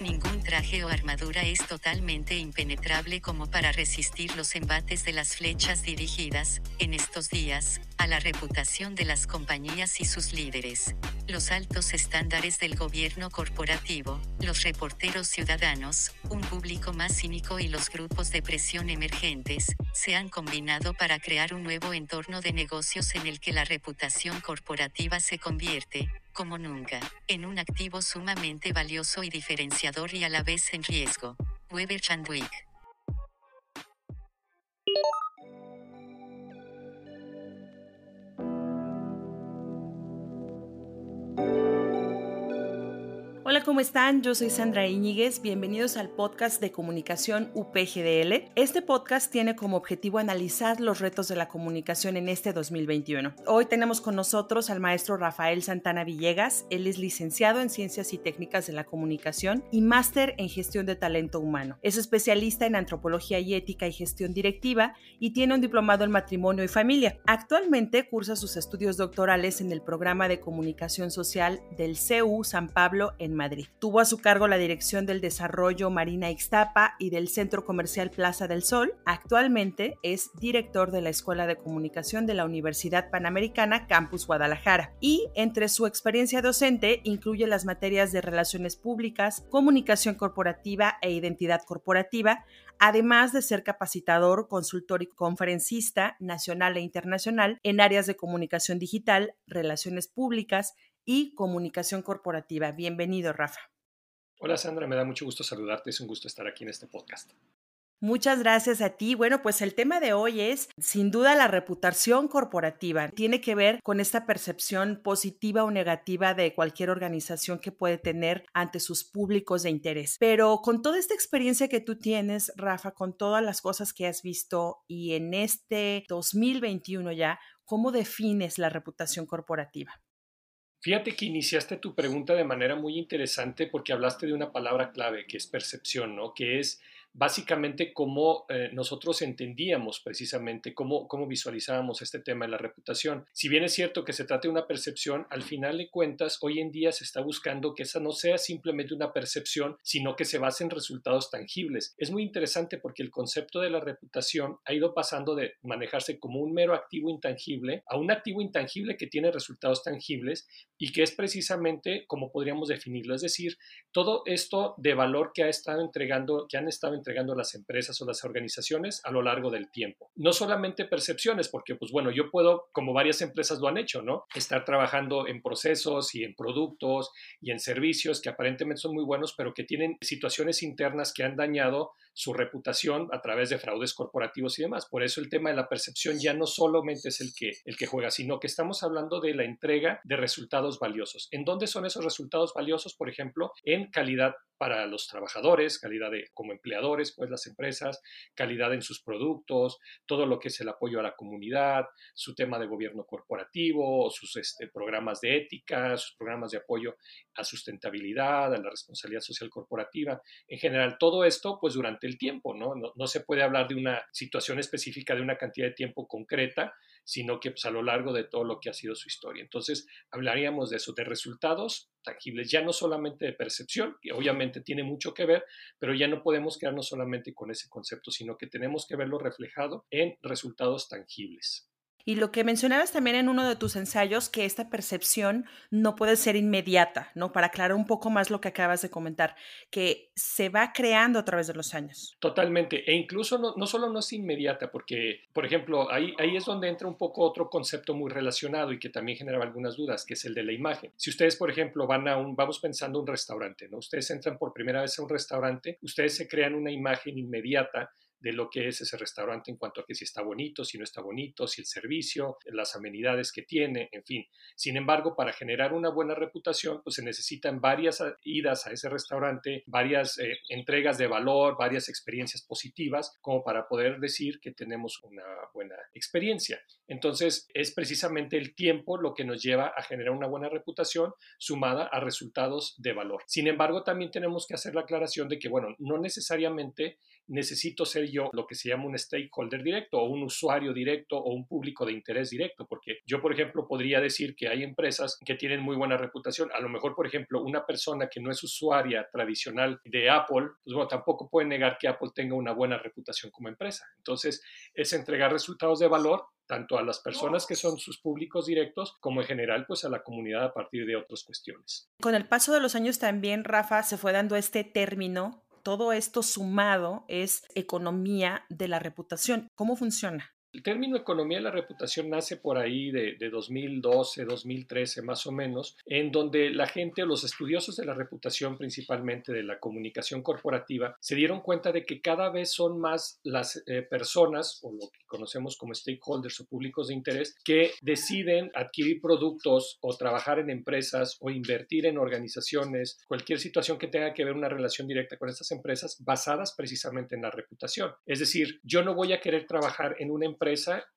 Ningún traje o armadura es totalmente impenetrable como para resistir los embates de las flechas dirigidas, en estos días, a la reputación de las compañías y sus líderes. Los altos estándares del gobierno corporativo, los reporteros ciudadanos, un público más cínico y los grupos de presión emergentes, se han combinado para crear un nuevo entorno de negocios en el que la reputación corporativa se convierte, como nunca, en un activo sumamente valioso y diferenciador y a la vez en riesgo. Weber Chandwick. thank you Hola, ¿cómo están? Yo soy Sandra Iñiguez. Bienvenidos al podcast de comunicación UPGDL. Este podcast tiene como objetivo analizar los retos de la comunicación en este 2021. Hoy tenemos con nosotros al maestro Rafael Santana Villegas. Él es licenciado en Ciencias y Técnicas de la Comunicación y máster en Gestión de Talento Humano. Es especialista en Antropología y Ética y Gestión Directiva y tiene un diplomado en Matrimonio y Familia. Actualmente cursa sus estudios doctorales en el programa de Comunicación Social del CEU San Pablo en Madrid. Tuvo a su cargo la dirección del desarrollo Marina Ixtapa y del Centro Comercial Plaza del Sol. Actualmente es director de la Escuela de Comunicación de la Universidad Panamericana Campus Guadalajara y entre su experiencia docente incluye las materias de relaciones públicas, comunicación corporativa e identidad corporativa, además de ser capacitador, consultor y conferencista nacional e internacional en áreas de comunicación digital, relaciones públicas, y comunicación corporativa. Bienvenido, Rafa. Hola Sandra, me da mucho gusto saludarte, es un gusto estar aquí en este podcast. Muchas gracias a ti. Bueno, pues el tema de hoy es sin duda la reputación corporativa. Tiene que ver con esta percepción positiva o negativa de cualquier organización que puede tener ante sus públicos de interés. Pero con toda esta experiencia que tú tienes, Rafa, con todas las cosas que has visto y en este 2021 ya, ¿cómo defines la reputación corporativa? Fíjate que iniciaste tu pregunta de manera muy interesante porque hablaste de una palabra clave que es percepción, ¿no? Que es básicamente cómo eh, nosotros entendíamos precisamente, cómo, cómo visualizábamos este tema de la reputación. Si bien es cierto que se trata de una percepción, al final de cuentas, hoy en día se está buscando que esa no sea simplemente una percepción, sino que se base en resultados tangibles. Es muy interesante porque el concepto de la reputación ha ido pasando de manejarse como un mero activo intangible a un activo intangible que tiene resultados tangibles y que es precisamente como podríamos definirlo, es decir, todo esto de valor que ha estado entregando, que han estado entregando entregando las empresas o las organizaciones a lo largo del tiempo. No solamente percepciones, porque pues bueno, yo puedo, como varias empresas lo han hecho, ¿no? Estar trabajando en procesos y en productos y en servicios que aparentemente son muy buenos, pero que tienen situaciones internas que han dañado su reputación a través de fraudes corporativos y demás. Por eso el tema de la percepción ya no solamente es el que, el que juega, sino que estamos hablando de la entrega de resultados valiosos. ¿En dónde son esos resultados valiosos? Por ejemplo, en calidad para los trabajadores, calidad de, como empleadores, pues las empresas, calidad en sus productos, todo lo que es el apoyo a la comunidad, su tema de gobierno corporativo, sus este, programas de ética, sus programas de apoyo a sustentabilidad, a la responsabilidad social corporativa. En general, todo esto, pues durante el tiempo, ¿no? ¿no? se puede hablar de una situación específica, de una cantidad de tiempo concreta, sino que pues, a lo largo de todo lo que ha sido su historia. Entonces, hablaríamos de eso, de resultados tangibles, ya no solamente de percepción, que obviamente tiene mucho que ver, pero ya no podemos quedarnos solamente con ese concepto, sino que tenemos que verlo reflejado en resultados tangibles. Y lo que mencionabas también en uno de tus ensayos, que esta percepción no puede ser inmediata, ¿no? Para aclarar un poco más lo que acabas de comentar, que se va creando a través de los años. Totalmente. E incluso no, solo no es inmediata, porque, por ejemplo, ahí, ahí es donde entra un poco otro concepto muy relacionado y que también genera algunas dudas, que es el de la imagen. Si ustedes, por ejemplo, van a un, vamos pensando un restaurante, ¿no? Ustedes entran por primera vez a un restaurante, ustedes se crean una imagen inmediata de lo que es ese restaurante en cuanto a que si está bonito, si no está bonito, si el servicio, las amenidades que tiene, en fin. Sin embargo, para generar una buena reputación, pues se necesitan varias idas a ese restaurante, varias eh, entregas de valor, varias experiencias positivas, como para poder decir que tenemos una buena experiencia. Entonces, es precisamente el tiempo lo que nos lleva a generar una buena reputación sumada a resultados de valor. Sin embargo, también tenemos que hacer la aclaración de que, bueno, no necesariamente necesito ser yo lo que se llama un stakeholder directo o un usuario directo o un público de interés directo, porque yo, por ejemplo, podría decir que hay empresas que tienen muy buena reputación. A lo mejor, por ejemplo, una persona que no es usuaria tradicional de Apple, pues bueno, tampoco puede negar que Apple tenga una buena reputación como empresa. Entonces, es entregar resultados de valor tanto a las personas que son sus públicos directos como en general pues a la comunidad a partir de otras cuestiones. Con el paso de los años también, Rafa, se fue dando este término todo esto sumado es economía de la reputación. ¿Cómo funciona? El término economía de la reputación nace por ahí de, 2012, 2013 más o menos, en donde la gente, los estudiosos de la reputación principalmente de la comunicación corporativa, se dieron cuenta de que cada vez son más las eh, personas, o lo que conocemos como stakeholders o públicos de interés, que deciden adquirir productos o trabajar en empresas o invertir en organizaciones, cualquier situación que tenga que ver una relación directa con estas empresas basadas precisamente en la reputación. Es decir, yo no voy a querer trabajar en una empresa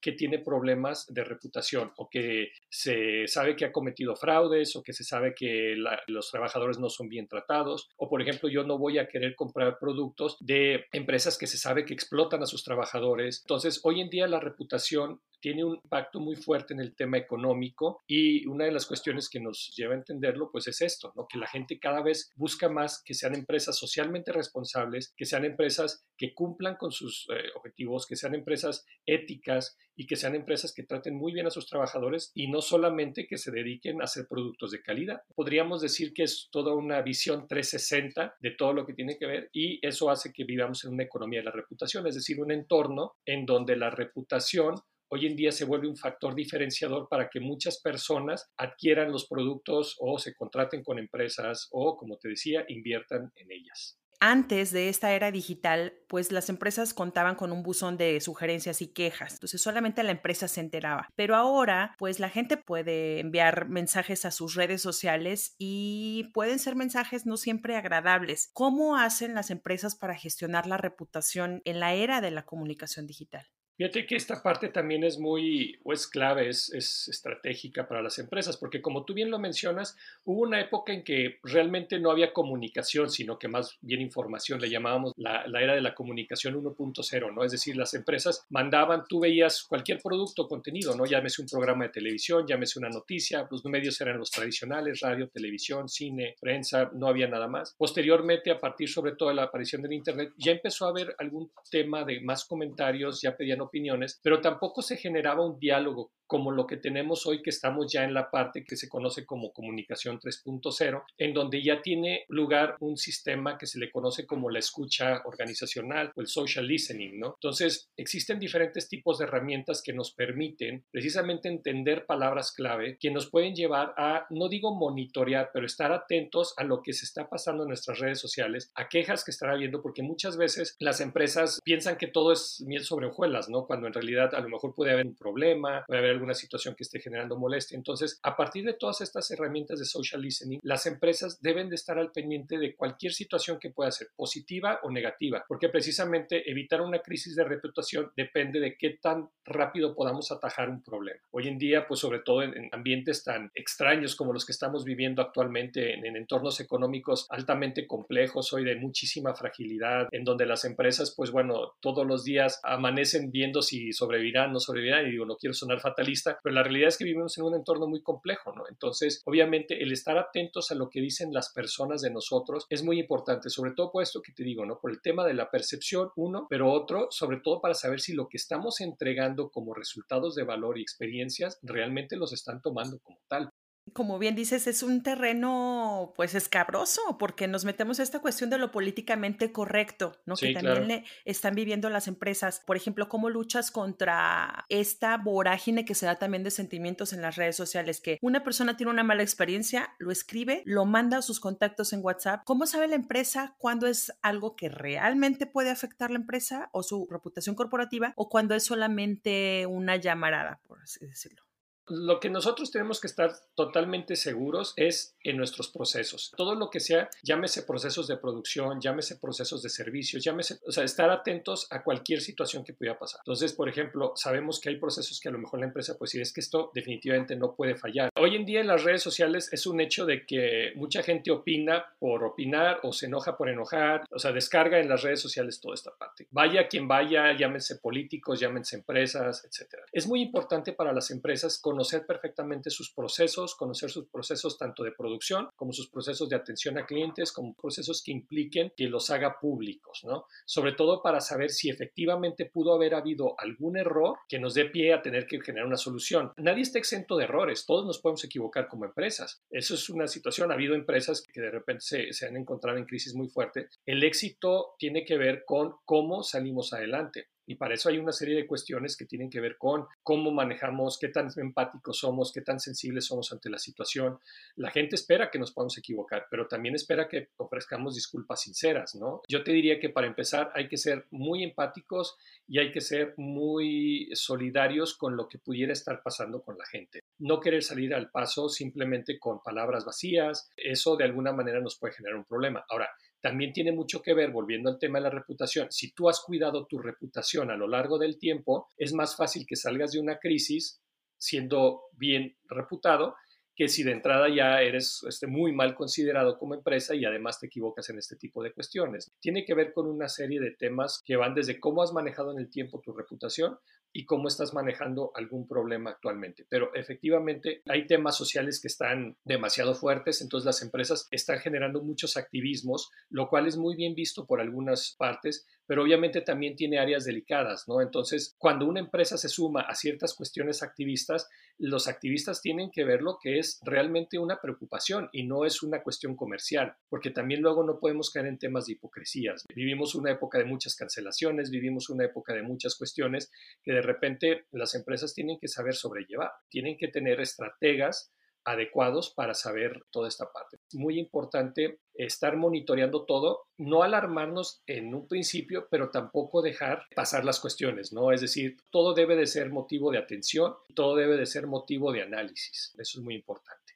que tiene problemas de reputación o que se sabe que ha cometido fraudes o que se sabe que los trabajadores no son bien tratados o por ejemplo yo no voy a querer comprar productos de empresas que se sabe que explotan a sus trabajadores. Entonces hoy en día la reputación tiene un impacto muy fuerte en el tema económico y una de las cuestiones que nos lleva a entenderlo pues es esto, ¿no? que la gente cada vez busca más que sean empresas socialmente responsables, que sean empresas que cumplan con sus eh, objetivos, que sean empresas éticas y que sean empresas que traten muy bien a sus trabajadores y no solamente que se dediquen a hacer productos de calidad. Podríamos decir que es toda una visión 360 de todo lo que tiene que ver y eso hace que vivamos en una economía de la reputación, es decir, un entorno en donde la reputación hoy en día se vuelve un factor diferenciador para que muchas personas adquieran los productos o se contraten con empresas o, como te decía, inviertan en ellas. Antes de esta era digital, pues las empresas contaban con un buzón de sugerencias y quejas, entonces solamente la empresa se enteraba. Pero ahora, pues la gente puede enviar mensajes a sus redes sociales y pueden ser mensajes no siempre agradables. ¿Cómo hacen las empresas para gestionar la reputación en la era de la comunicación digital? Fíjate que esta parte también es muy, o es clave, es, es, estratégica para las empresas, porque como tú bien lo mencionas, hubo una época en que realmente no había comunicación, sino que más bien información, le llamábamos la, la era de la comunicación 1.0, ¿no? Es decir, las empresas mandaban, tú veías cualquier producto contenido, ¿no? Llámese un programa de televisión, llámese una noticia, los medios eran los tradicionales, radio, televisión, cine, prensa, no había nada más. Posteriormente, a partir sobre todo de la aparición del Internet, ya empezó a haber algún tema de más comentarios, ya pedían opiniones, pero tampoco se generaba un diálogo como lo que tenemos hoy que estamos ya en la parte que se conoce como comunicación 3.0, en donde ya tiene lugar un sistema que se le conoce como la escucha organizacional o el social listening, ¿no? Entonces, existen diferentes tipos de herramientas que nos permiten precisamente entender palabras clave que nos pueden llevar a, no digo monitorear, pero estar atentos a lo que se está pasando en nuestras redes sociales, a quejas que están habiendo, porque muchas veces las empresas piensan que todo es miel sobre hojuelas, ¿no? Cuando en realidad a lo mejor puede haber un problema, puede haber alguna situación que esté generando molestia. Entonces, a partir de todas estas herramientas de social listening, las empresas deben de estar al pendiente de cualquier situación que pueda ser positiva o negativa, porque precisamente evitar una crisis de reputación depende de qué tan rápido podamos atajar un problema. Hoy en día, pues sobre todo en, ambientes tan extraños como los que estamos viviendo actualmente, en, en entornos económicos altamente complejos, hoy de muchísima fragilidad, en donde las empresas, pues bueno, todos los días amanecen viendo si sobrevivirán o no sobrevivirán, y digo, no quiero sonar fatal pero la realidad es que vivimos en un entorno muy complejo, ¿no? Entonces, obviamente, el estar atentos a lo que dicen las personas de nosotros es muy importante, sobre todo por esto que te digo, ¿no? Por el tema de la percepción, uno, pero otro, sobre todo para saber si lo que estamos entregando como resultados de valor y experiencias realmente los están tomando como tal como bien dices, es un terreno pues escabroso porque nos metemos a esta cuestión de lo políticamente correcto, ¿no? que también le están viviendo las empresas. Por ejemplo, ¿cómo luchas contra esta vorágine que se da también de sentimientos en las redes sociales? Que una persona tiene una mala experiencia, lo escribe, lo manda a sus contactos en WhatsApp. ¿Cómo sabe la empresa cuándo es algo que realmente puede afectar la empresa o su reputación corporativa o cuando es solamente una llamarada, por así decirlo? Lo que nosotros tenemos que estar totalmente seguros es en nuestros procesos. Todo lo que sea, llámese procesos de producción, llámese procesos de servicios, llámese, o sea, estar atentos a cualquier situación que pueda pasar. Entonces, por ejemplo, sabemos que hay procesos que a lo mejor la empresa puede decir, es que esto definitivamente no puede fallar. Hoy en día en las redes sociales es un hecho de que mucha gente opina por opinar o se enoja por enojar, o sea, descarga en las redes sociales toda esta parte. Vaya quien vaya, llámense políticos, llámense empresas, etc. Es muy importante para las empresas conocer perfectamente sus procesos, conocer sus procesos tanto de producción como sus procesos de atención a clientes, como procesos que impliquen que los haga públicos, ¿no? Sobre todo para saber si efectivamente pudo haber habido algún error que nos dé pie a tener que generar una solución. Nadie está exento de errores, todos nos podemos equivocar como empresas. Eso es una situación. Ha habido empresas que de repente se, se han encontrado en crisis muy fuerte. El éxito tiene que ver con cómo salimos adelante. Y para eso hay una serie de cuestiones que tienen que ver con cómo manejamos, qué tan empáticos somos, qué tan sensibles somos ante la situación. La gente espera que nos podamos equivocar, pero también espera que ofrezcamos disculpas sinceras, ¿no? Yo te diría que para empezar hay que ser muy empáticos y hay que ser muy solidarios con lo que pudiera estar pasando con la gente. No querer salir al paso simplemente con palabras vacías, eso de alguna manera nos puede generar un problema. Ahora, también tiene mucho que ver, volviendo al tema de la reputación, si tú has cuidado tu reputación a lo largo del tiempo, es más fácil que salgas de una crisis siendo bien reputado que si de entrada ya eres este, muy mal considerado como empresa y además te equivocas en este tipo de cuestiones. Tiene que ver con una serie de temas que van desde cómo has manejado en el tiempo tu reputación y cómo estás manejando algún problema actualmente. Pero efectivamente hay temas sociales que están demasiado fuertes, entonces las empresas están generando muchos activismos, lo cual es muy bien visto por algunas partes, pero obviamente también tiene áreas delicadas, ¿no? Entonces, cuando una empresa se suma a ciertas cuestiones activistas, los activistas tienen que ver lo que es realmente una preocupación y no es una cuestión comercial, porque también luego no podemos caer en temas de hipocresías. Vivimos una época de muchas cancelaciones, vivimos una época de muchas cuestiones que de repente las empresas tienen que saber sobrellevar, tienen que tener estrategas adecuados para saber toda esta parte. Es muy importante estar monitoreando todo, no alarmarnos en un principio, pero tampoco dejar pasar las cuestiones, ¿no? Es decir, todo debe de ser motivo de atención, todo debe de ser motivo de análisis. Eso es muy importante.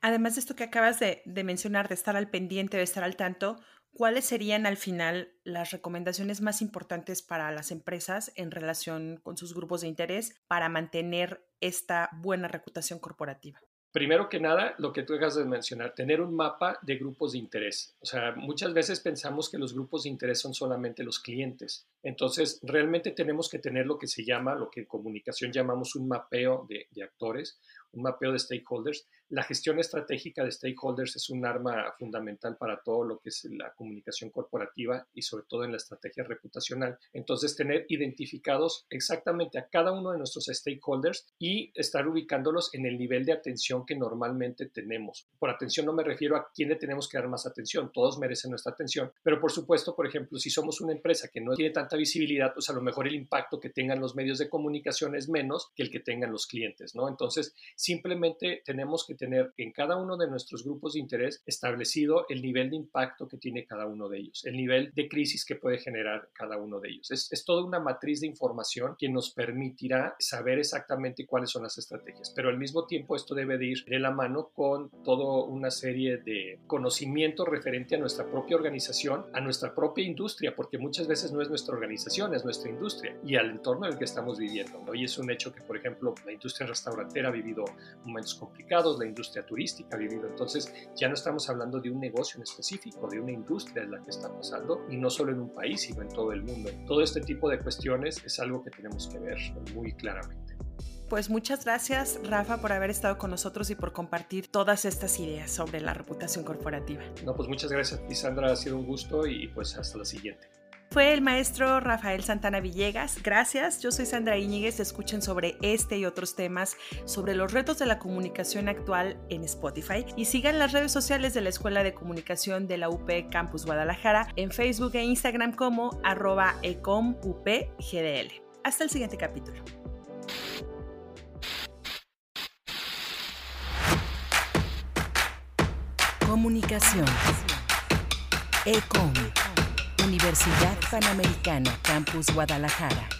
Además de esto que acabas de, de mencionar, de estar al pendiente, de estar al tanto, ¿cuáles serían al final las recomendaciones más importantes para las empresas en relación con sus grupos de interés para mantener esta buena reputación corporativa? Primero que nada, lo que tú dejas de mencionar, tener un mapa de grupos de interés. O sea, muchas veces pensamos que los grupos de interés son solamente los clientes. Entonces, realmente tenemos que tener lo que se llama, lo que en comunicación llamamos un mapeo de, de actores, un mapeo de stakeholders. La gestión estratégica de stakeholders es un arma fundamental para todo lo que es la comunicación corporativa y sobre todo en la estrategia reputacional. Entonces, tener identificados exactamente a cada uno de nuestros stakeholders y estar ubicándolos en el nivel de atención que normalmente tenemos. Por atención no me refiero a quién le tenemos que dar más atención, todos merecen nuestra atención, pero por supuesto, por ejemplo, si somos una empresa que no tiene tanta visibilidad, pues a lo mejor el impacto que tengan los medios de comunicación es menos que el que tengan los clientes, ¿no? Entonces, Simplemente tenemos que tener en cada uno de nuestros grupos de interés establecido el nivel de impacto que tiene cada uno de ellos, el nivel de crisis que puede generar cada uno de ellos. Es, es toda una matriz de información que nos permitirá saber exactamente cuáles son las estrategias, pero al mismo tiempo esto debe de ir de la mano con toda una serie de conocimiento referente a nuestra propia organización, a nuestra propia industria, porque muchas veces no es nuestra organización, es nuestra industria y al entorno en el que estamos viviendo. Hoy es un hecho que, por ejemplo, la industria restaurantera ha vivido momentos complicados, la industria turística ha vivido. Entonces ya no estamos hablando de un negocio en específico, de una industria en la que está pasando y no solo en un país, sino en todo el mundo. Todo este tipo de cuestiones es algo que tenemos que ver muy claramente. Pues muchas gracias, Rafa, por haber estado con nosotros y por compartir todas estas ideas sobre la reputación corporativa. No, pues muchas gracias, Sandra. Ha sido un gusto y pues hasta la siguiente. Fue el maestro Rafael Santana Villegas. Gracias. Yo soy Sandra Íñiguez. Escuchen sobre este y otros temas, sobre los retos de la comunicación actual en Spotify. Y sigan las redes sociales de la Escuela de Comunicación de la UP Campus Guadalajara en Facebook e Instagram como arroba ecomupgdl. Hasta el siguiente capítulo. Comunicación. ECOM. Universidad Panamericana, Campus Guadalajara.